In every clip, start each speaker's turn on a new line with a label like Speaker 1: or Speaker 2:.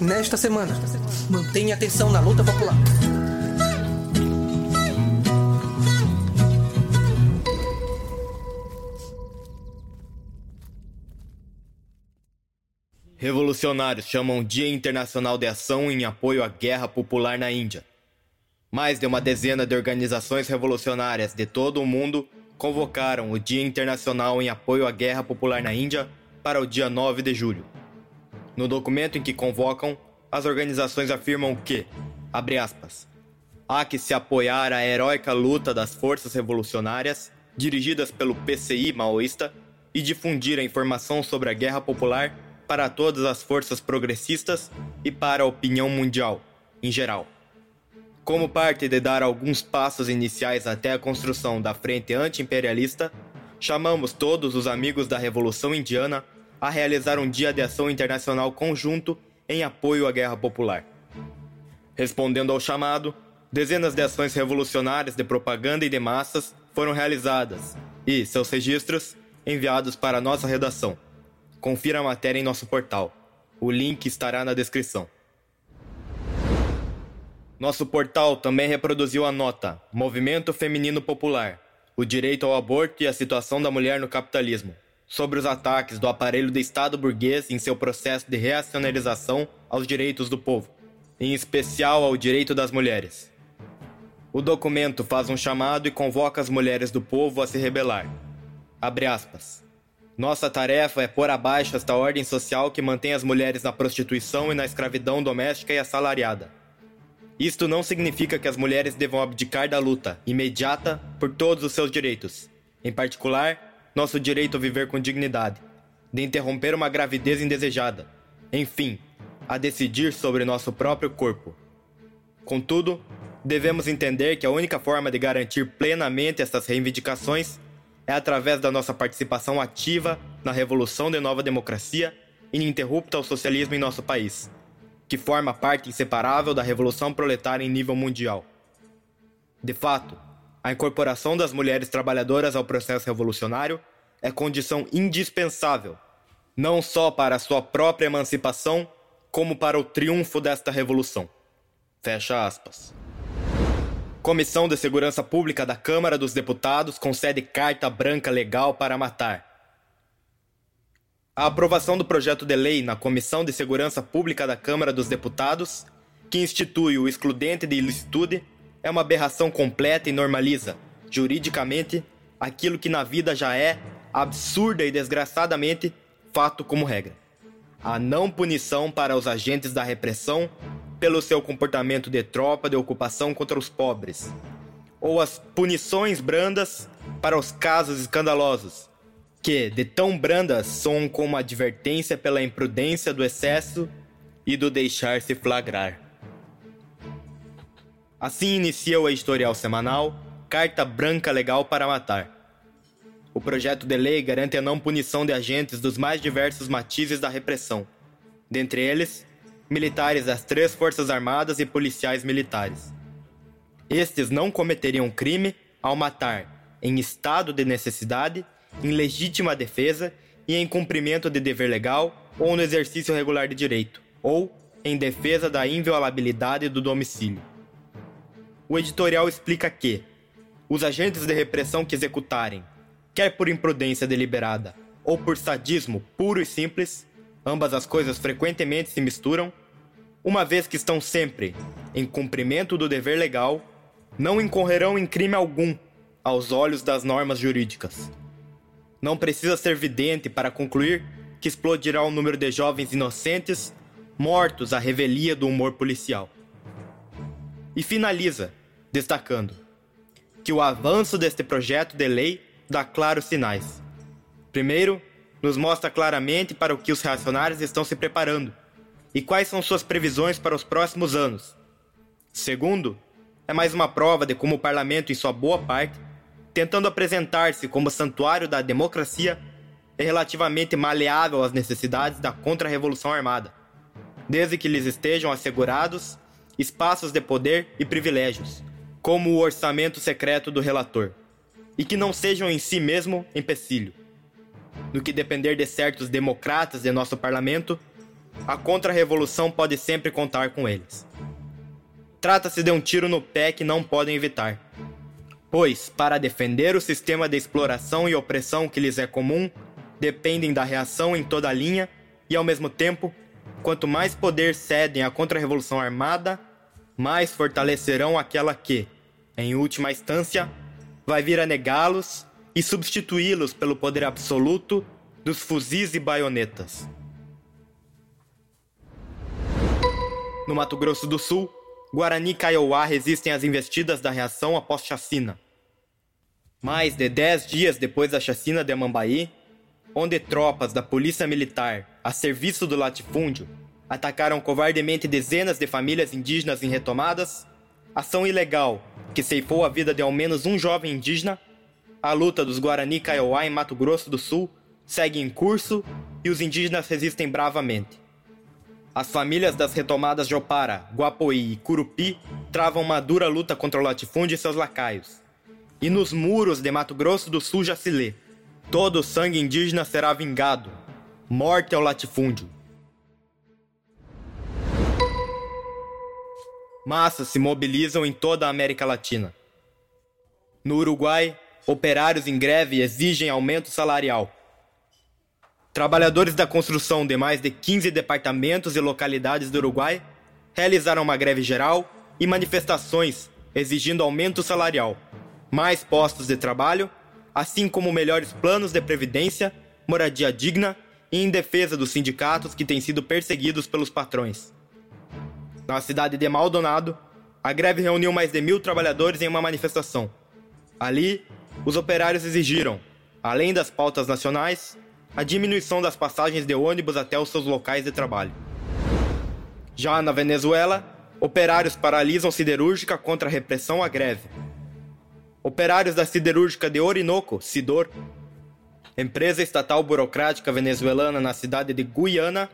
Speaker 1: Nesta semana, mantenha atenção na luta popular.
Speaker 2: Revolucionários chamam Dia Internacional de Ação em apoio à guerra popular na Índia. Mais de uma dezena de organizações revolucionárias de todo o mundo convocaram o Dia Internacional em apoio à guerra popular na Índia para o dia 9 de julho. No documento em que convocam, as organizações afirmam que, abre aspas, há que se apoiar a heróica luta das forças revolucionárias dirigidas pelo PCI maoísta e difundir a informação sobre a guerra popular para todas as forças progressistas e para a opinião mundial, em geral. Como parte de dar alguns passos iniciais até a construção da frente anti-imperialista, chamamos todos os amigos da Revolução Indiana a realizar um dia de ação internacional conjunto em apoio à guerra popular. Respondendo ao chamado, dezenas de ações revolucionárias de propaganda e de massas foram realizadas e seus registros enviados para nossa redação. Confira a matéria em nosso portal. O link estará na descrição. Nosso portal também reproduziu a nota Movimento Feminino Popular: O direito ao aborto e a situação da mulher no capitalismo, sobre os ataques do aparelho do Estado burguês em seu processo de reacionalização aos direitos do povo, em especial ao direito das mulheres. O documento faz um chamado e convoca as mulheres do povo a se rebelar. Abre aspas. Nossa tarefa é pôr abaixo esta ordem social que mantém as mulheres na prostituição e na escravidão doméstica e assalariada. Isto não significa que as mulheres devam abdicar da luta imediata por todos os seus direitos, em particular, nosso direito a viver com dignidade, de interromper uma gravidez indesejada, enfim, a decidir sobre nosso próprio corpo. Contudo, devemos entender que a única forma de garantir plenamente estas reivindicações é através da nossa participação ativa na revolução de nova democracia ininterrupta ao socialismo em nosso país, que forma parte inseparável da revolução proletária em nível mundial. De fato, a incorporação das mulheres trabalhadoras ao processo revolucionário é condição indispensável, não só para a sua própria emancipação, como para o triunfo desta revolução. Fecha aspas. Comissão de Segurança Pública da Câmara dos Deputados concede carta branca legal para matar. A aprovação do projeto de lei na Comissão de Segurança Pública da Câmara dos Deputados, que institui o excludente de ilicitude, é uma aberração completa e normaliza, juridicamente, aquilo que na vida já é, absurda e desgraçadamente, fato como regra. A não punição para os agentes da repressão pelo seu comportamento de tropa de ocupação contra os pobres, ou as punições brandas para os casos escandalosos, que de tão brandas são como advertência pela imprudência do excesso e do deixar-se flagrar. Assim inicia o editorial semanal Carta Branca Legal para Matar. O projeto de lei garante a não punição de agentes dos mais diversos matizes da repressão, dentre eles, militares das três Forças Armadas e policiais militares. Estes não cometeriam crime ao matar em estado de necessidade, em legítima defesa e em cumprimento de dever legal ou no exercício regular de direito, ou em defesa da inviolabilidade do domicílio. O editorial explica que os agentes de repressão que executarem, quer por imprudência deliberada ou por sadismo puro e simples, ambas as coisas frequentemente se misturam, uma vez que estão sempre em cumprimento do dever legal, não incorrerão em crime algum aos olhos das normas jurídicas. Não precisa ser vidente para concluir que explodirá o número de jovens inocentes mortos à revelia do humor policial. E finaliza destacando que o avanço deste projeto de lei dá claros sinais. Primeiro, nos mostra claramente para o que os reacionários estão se preparando e quais são suas previsões para os próximos anos. Segundo, é mais uma prova de como o parlamento, em sua boa parte, tentando apresentar-se como santuário da democracia, é relativamente maleável às necessidades da contra-revolução armada, desde que lhes estejam assegurados espaços de poder e privilégios, como o orçamento secreto do relator, e que não sejam em si mesmo empecilho no que depender de certos democratas de nosso parlamento, a contra-revolução pode sempre contar com eles. Trata-se de um tiro no pé que não podem evitar. Pois, para defender o sistema de exploração e opressão que lhes é comum, dependem da reação em toda a linha e, ao mesmo tempo, quanto mais poder cedem à contra-revolução armada, mais fortalecerão aquela que, em última instância, vai vir a negá-los e substituí-los pelo poder absoluto dos fuzis e baionetas. No Mato Grosso do Sul, Guarani e Kaiowá resistem às investidas da reação após chacina. Mais de dez dias depois da chacina de Amambaí, onde tropas da Polícia Militar, a serviço do latifúndio, atacaram covardemente dezenas de famílias indígenas em retomadas, ação ilegal que ceifou a vida de ao menos um jovem indígena, a luta dos Guarani Kaiowá em Mato Grosso do Sul segue em curso e os indígenas resistem bravamente. As famílias das retomadas Jopara, Guapoí e Curupi travam uma dura luta contra o latifúndio e seus lacaios. E nos muros de Mato Grosso do Sul já se lê: todo sangue indígena será vingado. Morte ao latifúndio. Massas se mobilizam em toda a América Latina. No Uruguai, operários em greve exigem aumento salarial. Trabalhadores da construção de mais de 15 departamentos e localidades do Uruguai realizaram uma greve geral e manifestações exigindo aumento salarial, mais postos de trabalho, assim como melhores planos de previdência, moradia digna e em defesa dos sindicatos que têm sido perseguidos pelos patrões. Na cidade de Maldonado, a greve reuniu mais de mil trabalhadores em uma manifestação. Ali, os operários exigiram, além das pautas nacionais, a diminuição das passagens de ônibus até os seus locais de trabalho. Já na Venezuela, operários paralisam siderúrgica contra a repressão à greve. Operários da siderúrgica de Orinoco, Sidor, empresa estatal burocrática venezuelana na cidade de Guiana,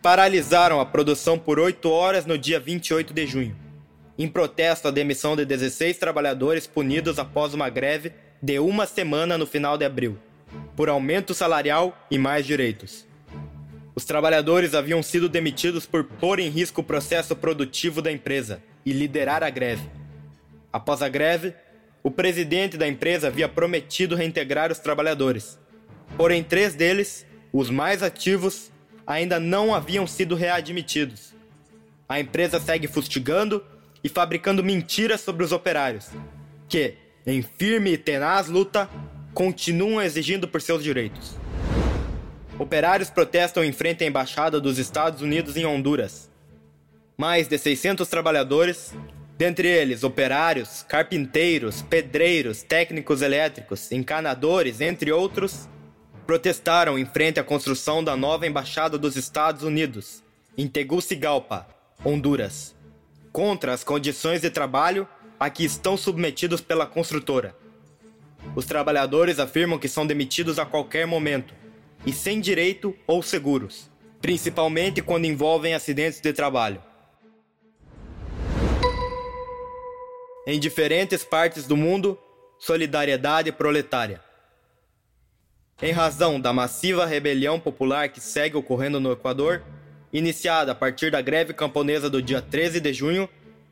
Speaker 2: paralisaram a produção por oito horas no dia 28 de junho, em protesto à demissão de 16 trabalhadores punidos após uma greve de uma semana no final de abril, por aumento salarial e mais direitos. Os trabalhadores haviam sido demitidos por pôr em risco o processo produtivo da empresa e liderar a greve. Após a greve, o presidente da empresa havia prometido reintegrar os trabalhadores. Porém, três deles, os mais ativos, ainda não haviam sido readmitidos. A empresa segue fustigando e fabricando mentiras sobre os operários, que, em firme e tenaz luta, continuam exigindo por seus direitos. Operários protestam em frente à embaixada dos Estados Unidos em Honduras. Mais de 600 trabalhadores, dentre eles operários, carpinteiros, pedreiros, técnicos elétricos, encanadores, entre outros, protestaram em frente à construção da nova embaixada dos Estados Unidos, em Tegucigalpa, Honduras, contra as condições de trabalho a que estão submetidos pela construtora. Os trabalhadores afirmam que são demitidos a qualquer momento e sem direito ou seguros, principalmente quando envolvem acidentes de trabalho. Em diferentes partes do mundo, solidariedade proletária. Em razão da massiva rebelião popular que segue ocorrendo no Equador, iniciada a partir da greve camponesa do dia 13 de junho,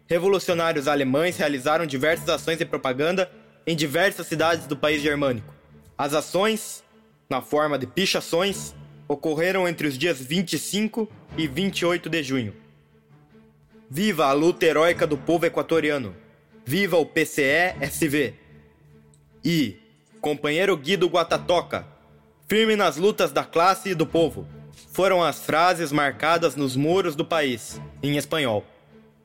Speaker 2: revolucionários alemães realizaram diversas ações de propaganda em diversas cidades do país germânico. As ações, na forma de pichações, ocorreram entre os dias 25 e 28 de junho. Viva a luta heróica do povo equatoriano! Viva o PCE-SV! E, companheiro Guido Guatatoca, firme nas lutas da classe e do povo. Foram as frases marcadas nos muros do país, em espanhol.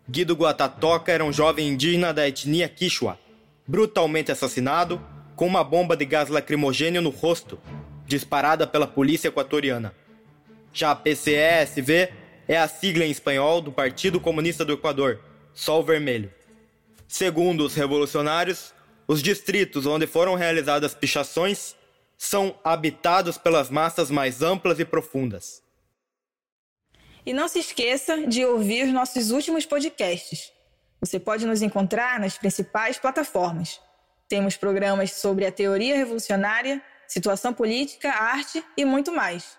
Speaker 2: Guido Guatatoca era um jovem indígena da etnia Quichua, brutalmente assassinado com uma bomba de gás lacrimogênio no rosto, disparada pela polícia equatoriana. Já PCESV é a sigla em espanhol do Partido Comunista do Equador, Sol Vermelho. Segundo os revolucionários, os distritos onde foram realizadas pichações são habitados pelas massas mais amplas e profundas.
Speaker 3: E não se esqueça de ouvir os nossos últimos podcasts. Você pode nos encontrar nas principais plataformas. Temos programas sobre a teoria revolucionária, situação política, arte e muito mais.